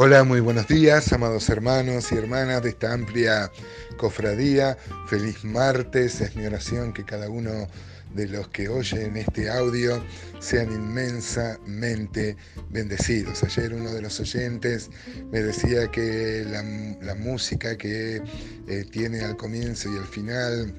Hola, muy buenos días, amados hermanos y hermanas de esta amplia cofradía. Feliz martes, es mi oración que cada uno de los que oyen este audio sean inmensamente bendecidos. Ayer uno de los oyentes me decía que la, música que eh, tiene al comienzo y al final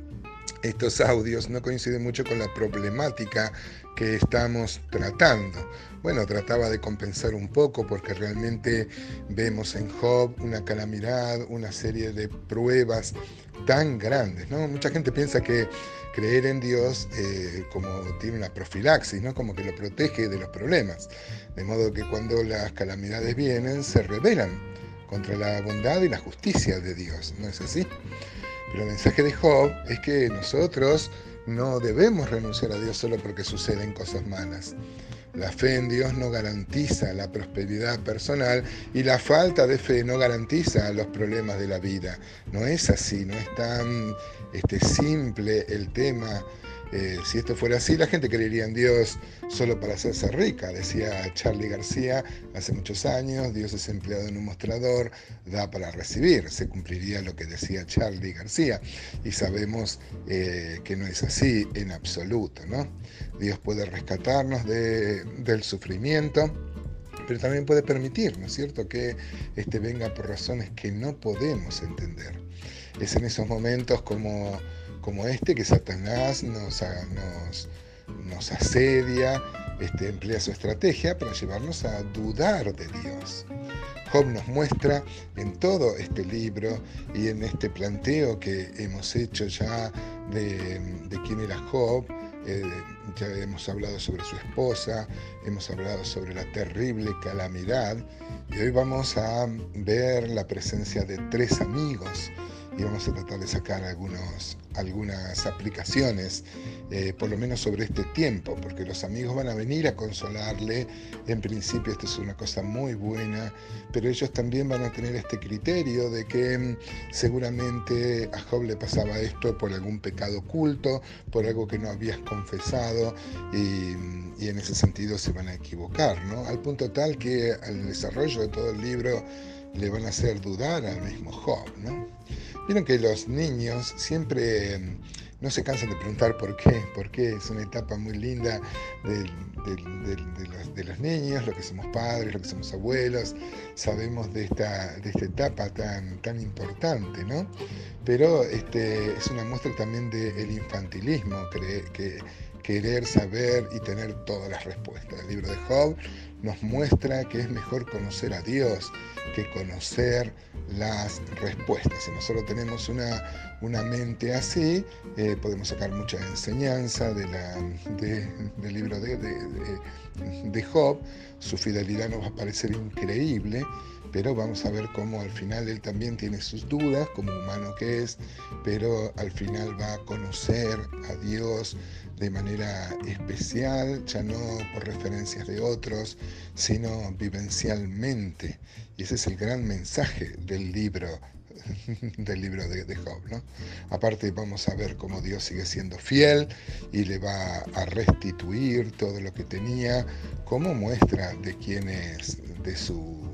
estos audios no coinciden mucho con la problemática que estamos tratando. Bueno, trataba de compensar un poco porque realmente vemos en Job una calamidad, una serie de pruebas tan grandes. ¿no? Mucha gente piensa que creer en Dios eh, como tiene una profilaxis, ¿no? como que lo protege de los problemas. De modo que cuando las calamidades vienen se rebelan contra la bondad y la justicia de Dios. ¿No es así? Pero el mensaje de Job es que nosotros no debemos renunciar a Dios solo porque suceden cosas malas. La fe en Dios no garantiza la prosperidad personal y la falta de fe no garantiza los problemas de la vida. No es así, no es tan este, simple el tema eh, si esto fuera así, la gente creería en Dios solo para hacerse rica, decía Charlie García hace muchos años, Dios es empleado en un mostrador, da para recibir, se cumpliría lo que decía Charlie García, y sabemos eh, que no es así en absoluto, ¿no? Dios puede rescatarnos del sufrimiento, pero también puede permitir, ¿no es cierto?, que este venga por razones que no podemos entender. Es en esos momentos como como este que Satanás nos, nos, asedia, este, emplea su estrategia para llevarnos a dudar de Dios. Job nos muestra en todo este libro y en este planteo que hemos hecho ya de, quién era Job, eh, ya hemos hablado sobre su esposa, hemos hablado sobre la terrible calamidad y hoy vamos a ver la presencia de tres amigos y vamos a tratar de sacar algunos, algunas aplicaciones, eh, por lo menos sobre este tiempo, porque los amigos van a venir a consolarle. En principio esto es una cosa muy buena, pero ellos también van a tener este criterio de que mm, seguramente a Job le pasaba esto por algún pecado oculto, por algo que no habías confesado y, y en ese sentido se van a equivocar, ¿no? Al punto tal que al desarrollo de todo el libro le van a hacer dudar al mismo Job, ¿no? Vieron que los niños siempre mm, no se cansan de preguntar por qué, porque es una etapa muy linda de, los, niños, lo que somos padres, lo que somos abuelos, sabemos de esta, de esta etapa tan, tan importante, ¿no? Pero este, es una muestra también del infantilismo, que, querer saber y tener todas las respuestas. El libro de Job nos muestra que es mejor conocer a Dios que conocer las respuestas. Si nosotros tenemos una, una mente así, eh, podemos sacar mucha enseñanza de del libro de, de, Job. Su fidelidad nos va a parecer increíble, pero vamos a ver cómo al final él también tiene sus dudas, como humano que es, pero al final va a conocer a Dios de manera especial, ya no por referencias de otros, sino vivencialmente. Y ese es el gran mensaje del libro del libro de, Job. ¿no? Aparte vamos a ver cómo Dios sigue siendo fiel y le va a restituir todo lo que tenía como muestra de quién es, de su,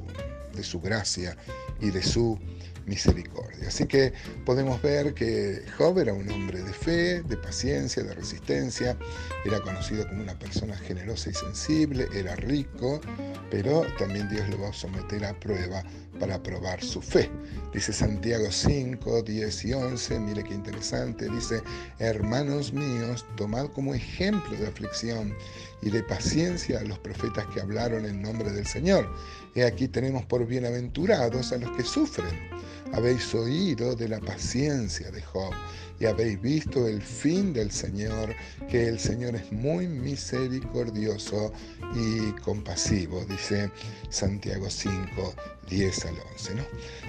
de su gracia y de su misericordia. Así que podemos ver que Job era un hombre de fe, de paciencia, de resistencia, era conocido como una persona generosa y sensible, era rico, pero también Dios lo va a someter a prueba para probar su fe. Dice Santiago 5, 10 y 11, mire qué interesante, dice, hermanos míos, tomad como ejemplo de aflicción y de paciencia a los profetas que hablaron en nombre del Señor. Y aquí tenemos por bienaventurados a los que sufren habéis oído de la paciencia de Job y habéis visto el fin del Señor, que el Señor es muy misericordioso y compasivo, dice Santiago 5, 10 al 11. ¿no?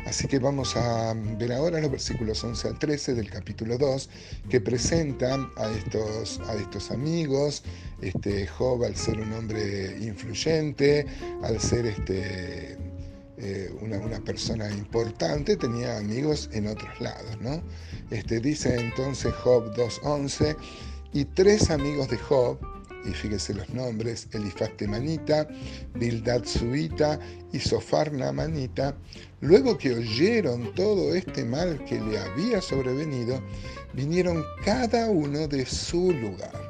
Así que vamos a ver ahora los versículos 11 al 13 del capítulo 2 que presentan a estos, a estos amigos, este, Job al ser un hombre influyente, al ser este, eh, una, persona importante, tenía amigos en otros lados, ¿no? Este, dice entonces Job 2.11, y tres amigos de Job, y fíjese los nombres, Elifaz Temanita, Bildad Suita y Sofar Namanita, luego que oyeron todo este mal que le había sobrevenido, vinieron cada uno de su lugar,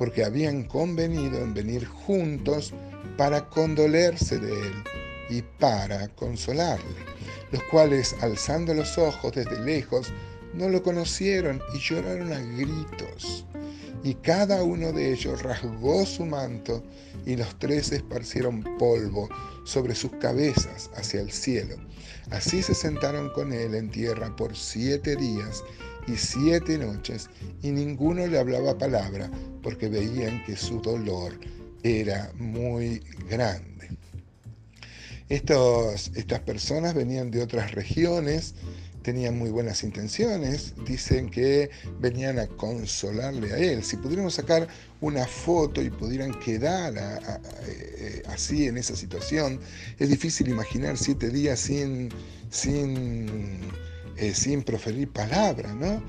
porque habían convenido en venir juntos para condolerse de él y para consolarle, los cuales, alzando los ojos desde lejos, no lo conocieron y lloraron a gritos y cada uno de ellos rasgó su manto y los tres esparcieron polvo sobre sus cabezas hacia el cielo. Así se sentaron con él en tierra por siete días y siete noches y ninguno le hablaba palabra porque veían que su dolor era muy grande. Estos, estas personas venían de otras regiones, tenían muy buenas intenciones, dicen que venían a consolarle a él. Si pudiéramos sacar una foto y pudieran quedar eh, así en esa situación, es difícil imaginar siete días sin, sin, eh, sin proferir palabra, ¿no?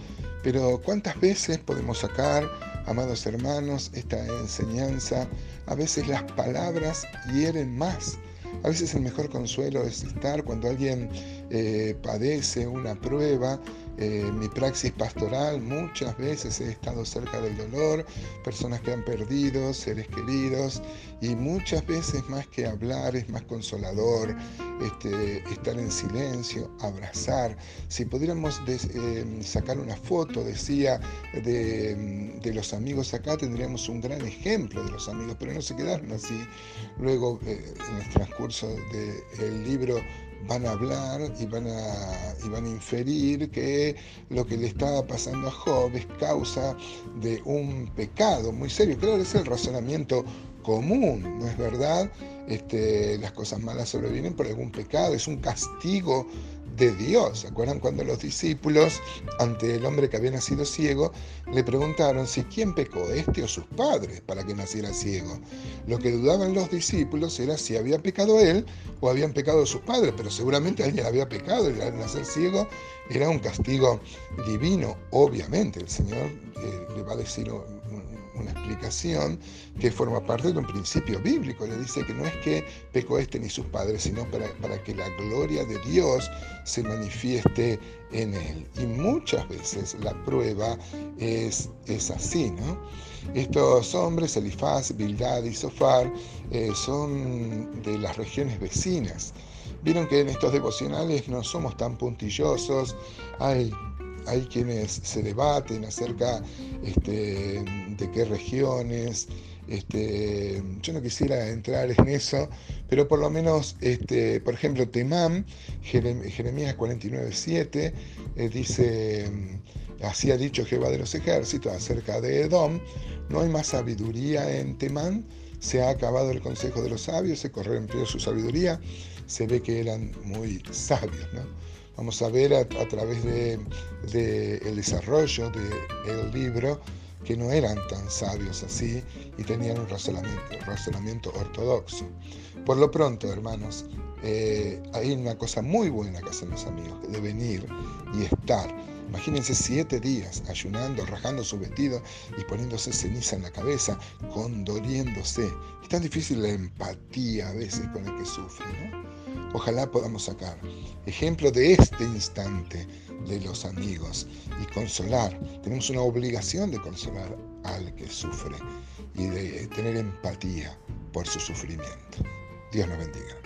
Pero ¿cuántas veces podemos sacar, amados hermanos, esta enseñanza? A veces las palabras hieren más a veces el mejor consuelo es estar cuando alguien eh, padece una prueba. Eh, mi praxis pastoral muchas veces he estado cerca del dolor, personas que han perdido, seres queridos, y muchas veces más que hablar es más consolador, este, estar en silencio, abrazar. Si pudiéramos eh, sacar una foto, decía, de, de, los amigos acá, tendríamos un gran ejemplo de los amigos, pero no se quedaron así. Luego, en el transcurso del libro, van a hablar y van a, y van a inferir que lo que le estaba pasando a Job es causa de un pecado muy serio. Claro, es el razonamiento común, ¿no es verdad? Este, las cosas malas sobrevienen por algún pecado, es un castigo de Dios. ¿Se acuerdan cuando los discípulos, ante el hombre que había nacido ciego, le preguntaron si quién pecó, este o sus padres, para que naciera ciego? Lo que dudaban los discípulos era si había pecado él o habían pecado sus padres, pero seguramente alguien había pecado y al nacer ciego era un castigo divino. Obviamente, el Señor eh, le va a decir una explicación que forma parte de un principio bíblico. Le dice que no es que pecó este ni sus padres, sino para, para que la gloria de Dios se manifieste en él. Y muchas veces la prueba es, es así, ¿no? Estos hombres, Elifaz, Bildad y Sofar, eh, son de las regiones vecinas. Vieron que en estos devocionales no somos tan puntillosos, hay hay quienes se debaten acerca este, de qué regiones. Este, yo no quisiera entrar en eso, pero por lo menos, este, por ejemplo, Temán, Jeremías 49.7, eh, dice, así ha dicho Jehová de los ejércitos acerca de Edom, no hay más sabiduría en Temán, se ha acabado el consejo de los sabios, se corrompió su sabiduría, se ve que eran muy sabios, ¿no? Vamos a ver a, través del de, el desarrollo del libro que no eran tan sabios así y tenían un razonamiento, razonamiento ortodoxo. Por lo pronto, hermanos, eh, hay una cosa muy buena que hacen los amigos, de venir y estar. Imagínense siete días ayunando, rajando su vestido y poniéndose ceniza en la cabeza, condoliéndose. Es tan difícil la empatía a veces con el que sufre, ¿no? Ojalá podamos sacar ejemplo de este instante de los amigos y consolar. Tenemos una obligación de consolar al que sufre y de tener empatía por su sufrimiento. Dios nos bendiga.